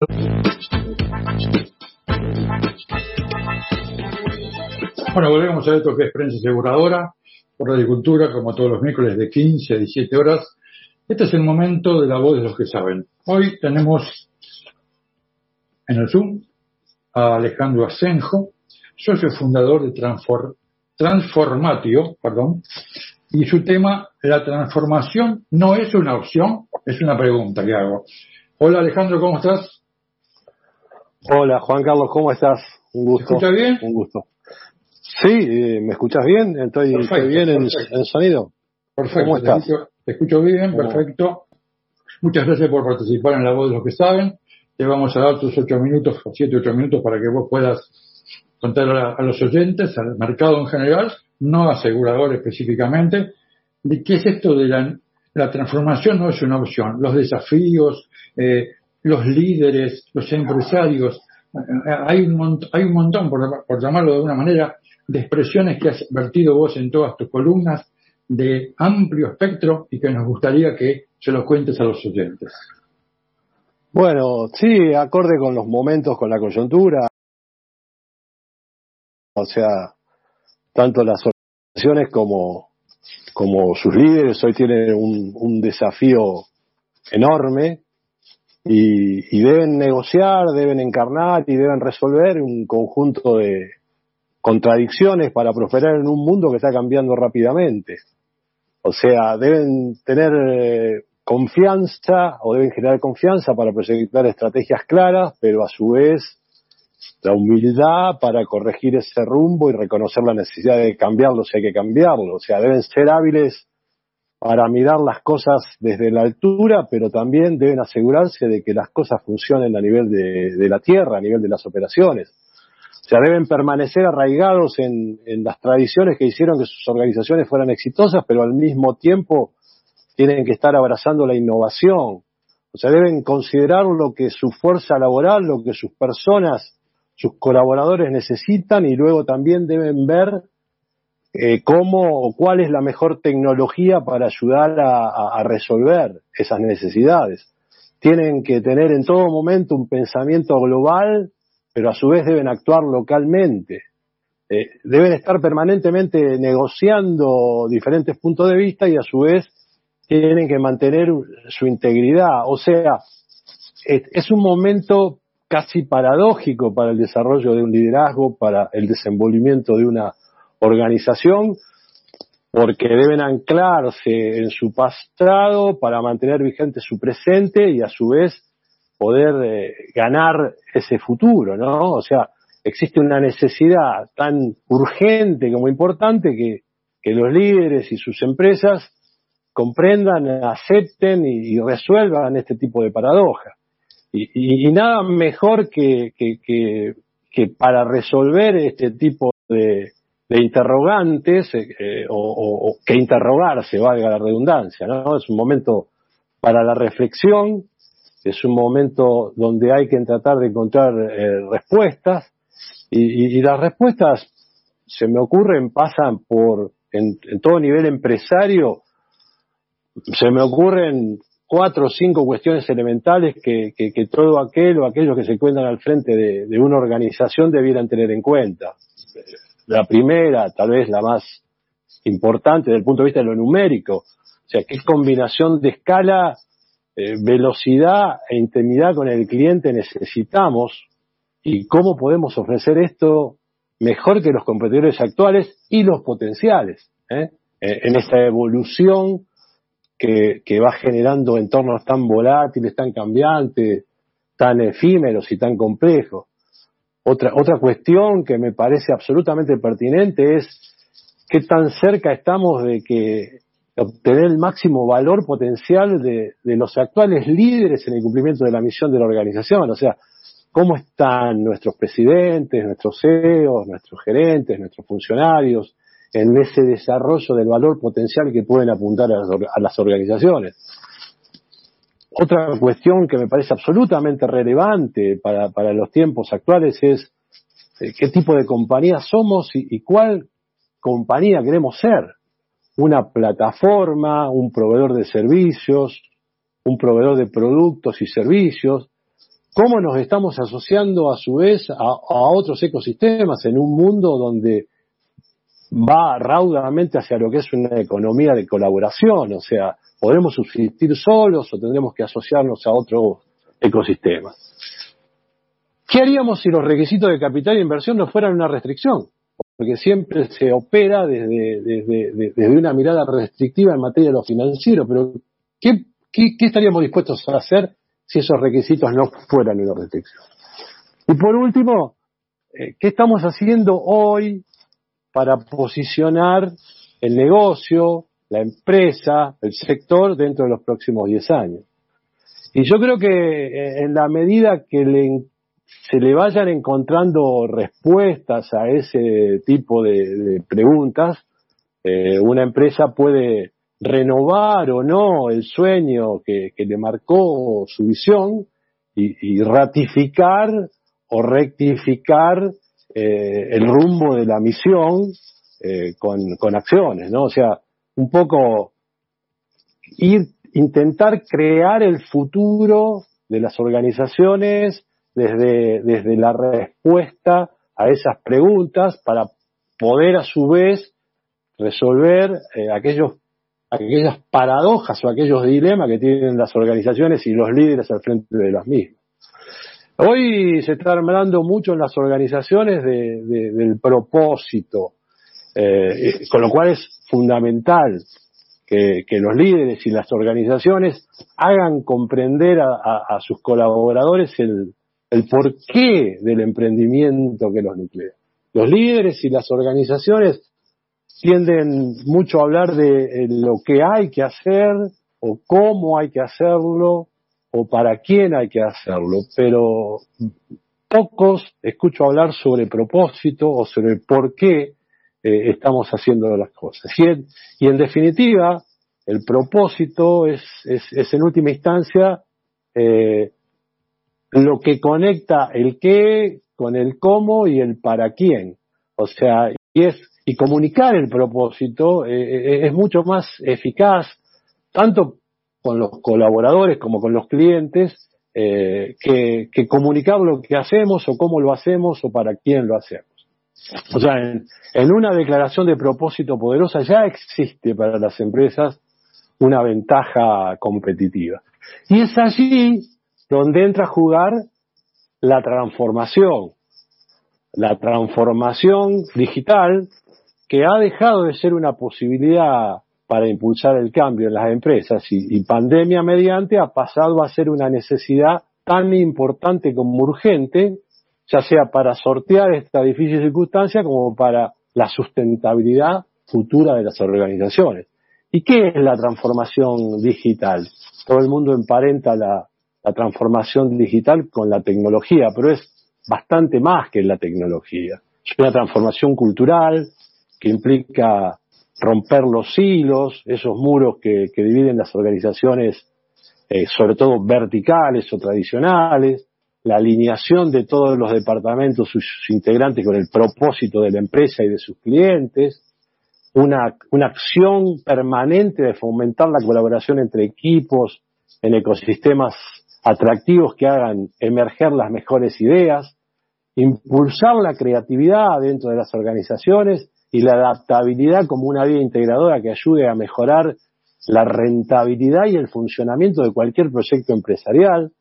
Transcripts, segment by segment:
Bueno, volvemos a esto que es prensa aseguradora por la agricultura, como todos los miércoles de 15 a 17 horas. Este es el momento de la voz de los que saben. Hoy tenemos en el Zoom a Alejandro Asenjo, socio fundador de Transformatio, perdón, y su tema, la transformación no es una opción, es una pregunta que hago. Hola Alejandro, ¿cómo estás? Hola Juan Carlos, ¿cómo estás? Un gusto. ¿Me escuchas bien? Un gusto. Sí, eh, ¿me escuchas bien? ¿Estoy, bien en, el sonido? Perfecto. ¿Cómo estás? Te escucho, bien, perfecto. Muchas gracias por participar en La Voz de los que saben. Te vamos a dar tus ocho minutos, siete, ocho minutos para que vos puedas contar a, los oyentes, al mercado en general, no asegurador específicamente, de qué es esto de la, la transformación no es una opción. Los desafíos, eh, los líderes, los empresarios, hay un, hay un montón, por, llamarlo de alguna manera, de expresiones que has vertido vos en todas tus columnas de amplio espectro y que nos gustaría que se los cuentes a los oyentes. Bueno, sí, acorde con los momentos, con la coyuntura. O sea, tanto las organizaciones como, como sus líderes hoy tienen un desafío enorme y, y, deben negociar, deben encarnar y deben resolver un conjunto de, contradicciones para prosperar en un mundo que está cambiando rápidamente. O sea, deben tener eh, confianza o deben generar confianza para proyectar estrategias claras, pero a su vez la humildad para corregir ese rumbo y reconocer la necesidad de cambiarlo si hay que cambiarlo. O sea, deben ser hábiles para mirar las cosas desde la altura, pero también deben asegurarse de que las cosas funcionen a nivel de la tierra, a nivel de las operaciones. O sea, deben permanecer arraigados en, las tradiciones que hicieron que sus organizaciones fueran exitosas, pero al mismo tiempo tienen que estar abrazando la innovación. O sea, deben considerar lo que su fuerza laboral, lo que sus personas, sus colaboradores necesitan y luego también deben ver eh, cómo o cuál es la mejor tecnología para ayudar a resolver esas necesidades. Tienen que tener en todo momento un pensamiento global pero a su vez deben actuar localmente. Eh, deben estar permanentemente negociando diferentes puntos de vista y a su vez tienen que mantener su integridad. O sea, es, un momento casi paradójico para el desarrollo de un liderazgo, para el desenvolvimiento de una organización, porque deben anclarse en su pasado para mantener vigente su presente y a su vez poder eh, ganar ese futuro, ¿no? O sea, existe una necesidad tan urgente como importante que, que los líderes y sus empresas comprendan, acepten y, resuelvan este tipo de paradoja. Y, y, nada mejor que, que, para resolver este tipo de, de interrogantes eh, eh, o, que interrogarse, valga la redundancia, ¿no? Es un momento para la reflexión, es un momento donde hay que tratar de encontrar eh, respuestas y, las respuestas se me ocurren, pasan por, en, todo nivel empresario, se me ocurren cuatro o cinco cuestiones elementales que, todo aquel o aquellos que se encuentran al frente de, de, una organización debieran tener en cuenta. La primera, tal vez la más importante desde el punto de vista de lo numérico, o sea, qué combinación de escala eh, velocidad e intimidad con el cliente necesitamos y cómo podemos ofrecer esto mejor que los competidores actuales y los potenciales ¿eh? Eh, en esta evolución que, va generando entornos tan volátiles, tan cambiantes, tan efímeros y tan complejos. Otra, otra cuestión que me parece absolutamente pertinente es qué tan cerca estamos de que obtener el máximo valor potencial de, los actuales líderes en el cumplimiento de la misión de la organización. O sea, cómo están nuestros presidentes, nuestros CEOs, nuestros gerentes, nuestros funcionarios en ese desarrollo del valor potencial que pueden apuntar a las, organizaciones. Otra cuestión que me parece absolutamente relevante para, los tiempos actuales es eh, qué tipo de compañía somos y cuál compañía queremos ser. Una plataforma, un proveedor de servicios, un proveedor de productos y servicios, cómo nos estamos asociando a su vez a, a otros ecosistemas en un mundo donde va raudamente hacia lo que es una economía de colaboración, o sea, podremos subsistir solos o tendremos que asociarnos a otro ecosistema. ¿Qué haríamos si los requisitos de capital e inversión no fueran una restricción? Porque siempre se opera desde, desde, una mirada restrictiva en materia de lo financiero, pero ¿qué, estaríamos dispuestos a hacer si esos requisitos no fueran una restricción? Y por último, eh, ¿qué estamos haciendo hoy para posicionar el negocio, la empresa, el sector dentro de los próximos 10 años? Y yo creo que eh, en la medida que le se le vayan encontrando respuestas a ese tipo de, preguntas, eh, una empresa puede renovar o no el sueño que, le marcó su visión y, ratificar o rectificar eh, el rumbo de la misión eh, con, con, acciones, ¿no? O sea, un poco ir, intentar crear el futuro de las organizaciones desde, desde la respuesta a esas preguntas para poder a su vez resolver eh, aquellos, aquellas paradojas o aquellos dilemas que tienen las organizaciones y los líderes al frente de las mismas. Hoy se está hablando mucho en las organizaciones del propósito, eh, con lo cual es fundamental que, los líderes y las organizaciones hagan comprender a sus colaboradores el, el porqué del emprendimiento que los nuclea. Los líderes y las organizaciones tienden mucho a hablar de lo que hay que hacer o cómo hay que hacerlo o para quién hay que hacerlo, pero pocos escucho hablar sobre propósito o sobre por qué eh, estamos haciendo las cosas. Y en, definitiva, el propósito es, es, en última instancia eh, lo que conecta el qué con el cómo y el para quién. O sea, y es y comunicar el propósito eh, es mucho más eficaz tanto con los colaboradores como con los clientes que, comunicar lo que hacemos o cómo lo hacemos o para quién lo hacemos. O sea, en, una declaración de propósito poderosa ya existe para las empresas una ventaja competitiva. Y es allí donde entra a jugar la transformación, la transformación digital que ha dejado de ser una posibilidad para impulsar el cambio en las empresas y, pandemia mediante ha pasado a ser una necesidad tan importante como urgente, ya sea para sortear esta difícil circunstancia como para la sustentabilidad futura de las organizaciones. ¿Y qué es la transformación digital? Todo el mundo emparenta la, transformación digital con la tecnología, pero es bastante más que la tecnología. Es una transformación cultural que implica romper los hilos, esos muros que, dividen las organizaciones, eh, sobre todo verticales o tradicionales, la alineación de todos los departamentos, sus integrantes con el propósito de la empresa y de sus clientes, una, una acción permanente de fomentar la colaboración entre equipos en ecosistemas atractivos que hagan emerger las mejores ideas, impulsar la creatividad dentro de las organizaciones y la adaptabilidad como una vía integradora que ayude a mejorar la rentabilidad y el funcionamiento de cualquier proyecto empresarial,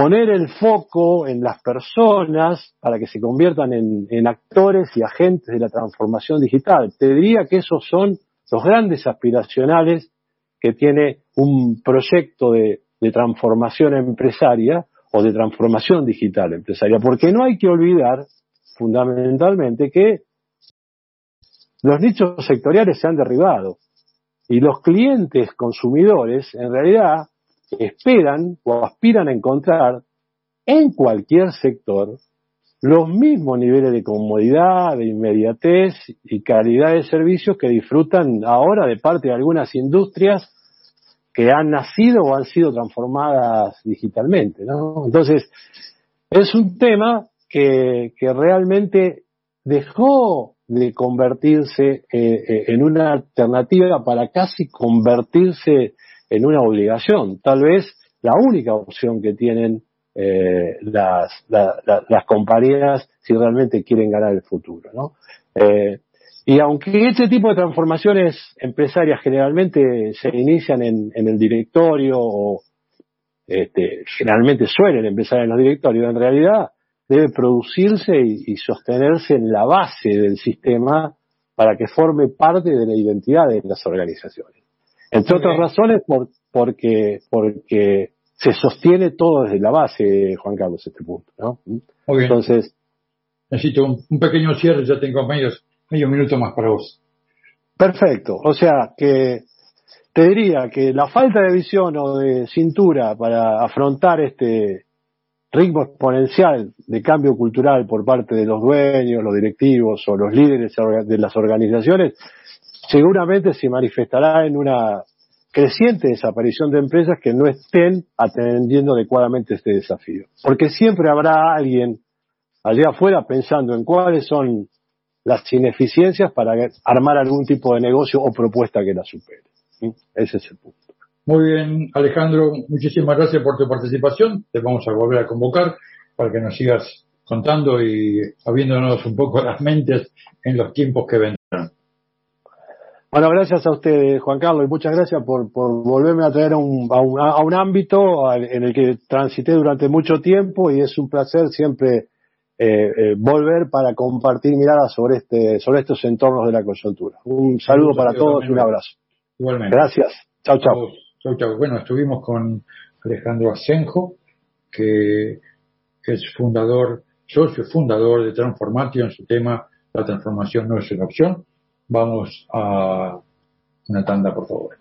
poner el foco en las personas para que se conviertan en, actores y agentes de la transformación digital. Te diría que esos son los grandes aspiracionales que tiene un proyecto de transformación empresaria o de transformación digital empresaria, porque no hay que olvidar fundamentalmente que los nichos sectoriales se han derribado y los clientes consumidores en realidad esperan o aspiran a encontrar en cualquier sector los mismos niveles de comodidad, de inmediatez y calidad de servicios que disfrutan ahora de parte de algunas industrias que han nacido o han sido transformadas digitalmente. Entonces, es un tema que, que realmente dejó de convertirse eh, eh, en una alternativa para casi convertirse en una obligación. Tal vez la única opción que tienen eh, las, compañías si realmente quieren ganar el futuro. ¿no? Eh, y aunque este tipo de transformaciones empresarias generalmente se inician en, en el directorio o este, generalmente suelen empezar en los directorios, en realidad debe producirse y, sostenerse en la base del sistema para que forme parte de la identidad de las organizaciones. Entre otras razones, por, porque, porque se sostiene todo desde la base, Juan Carlos, este punto. ¿no? Entonces, necesito un, pequeño cierre, ya tengo medio, medio minuto más para vos. Perfecto, o sea que te diría que la falta de visión o de cintura para afrontar este ritmo exponencial de cambio cultural por parte de los dueños, los directivos o los líderes de las organizaciones, seguramente se manifestará en una creciente desaparición de empresas que no estén atendiendo adecuadamente este desafío. Porque siempre habrá alguien allá afuera pensando en cuáles son las ineficiencias para armar algún tipo de negocio o propuesta que la supere. Ese es el punto. Muy bien, Alejandro, muchísimas gracias por tu participación. Te vamos a volver a convocar para que nos sigas contando y abriéndonos un poco las mentes en los tiempos que vendrán. Bueno, gracias a usted, Juan Carlos, y muchas gracias por, volverme a traer a un, a un, ámbito en el que transité durante mucho tiempo y es un placer siempre eh, eh, volver para compartir miradas sobre, este, sobre estos entornos de la coyuntura. Un saludo para todos y un abrazo. Igualmente. Gracias. Chao, chao. Chao, chao. Bueno, estuvimos con Alejandro Asenjo, que es fundador, socio fundador de Transformation, su tema, la transformación no es una opción. Vamos a una tanda, por favor.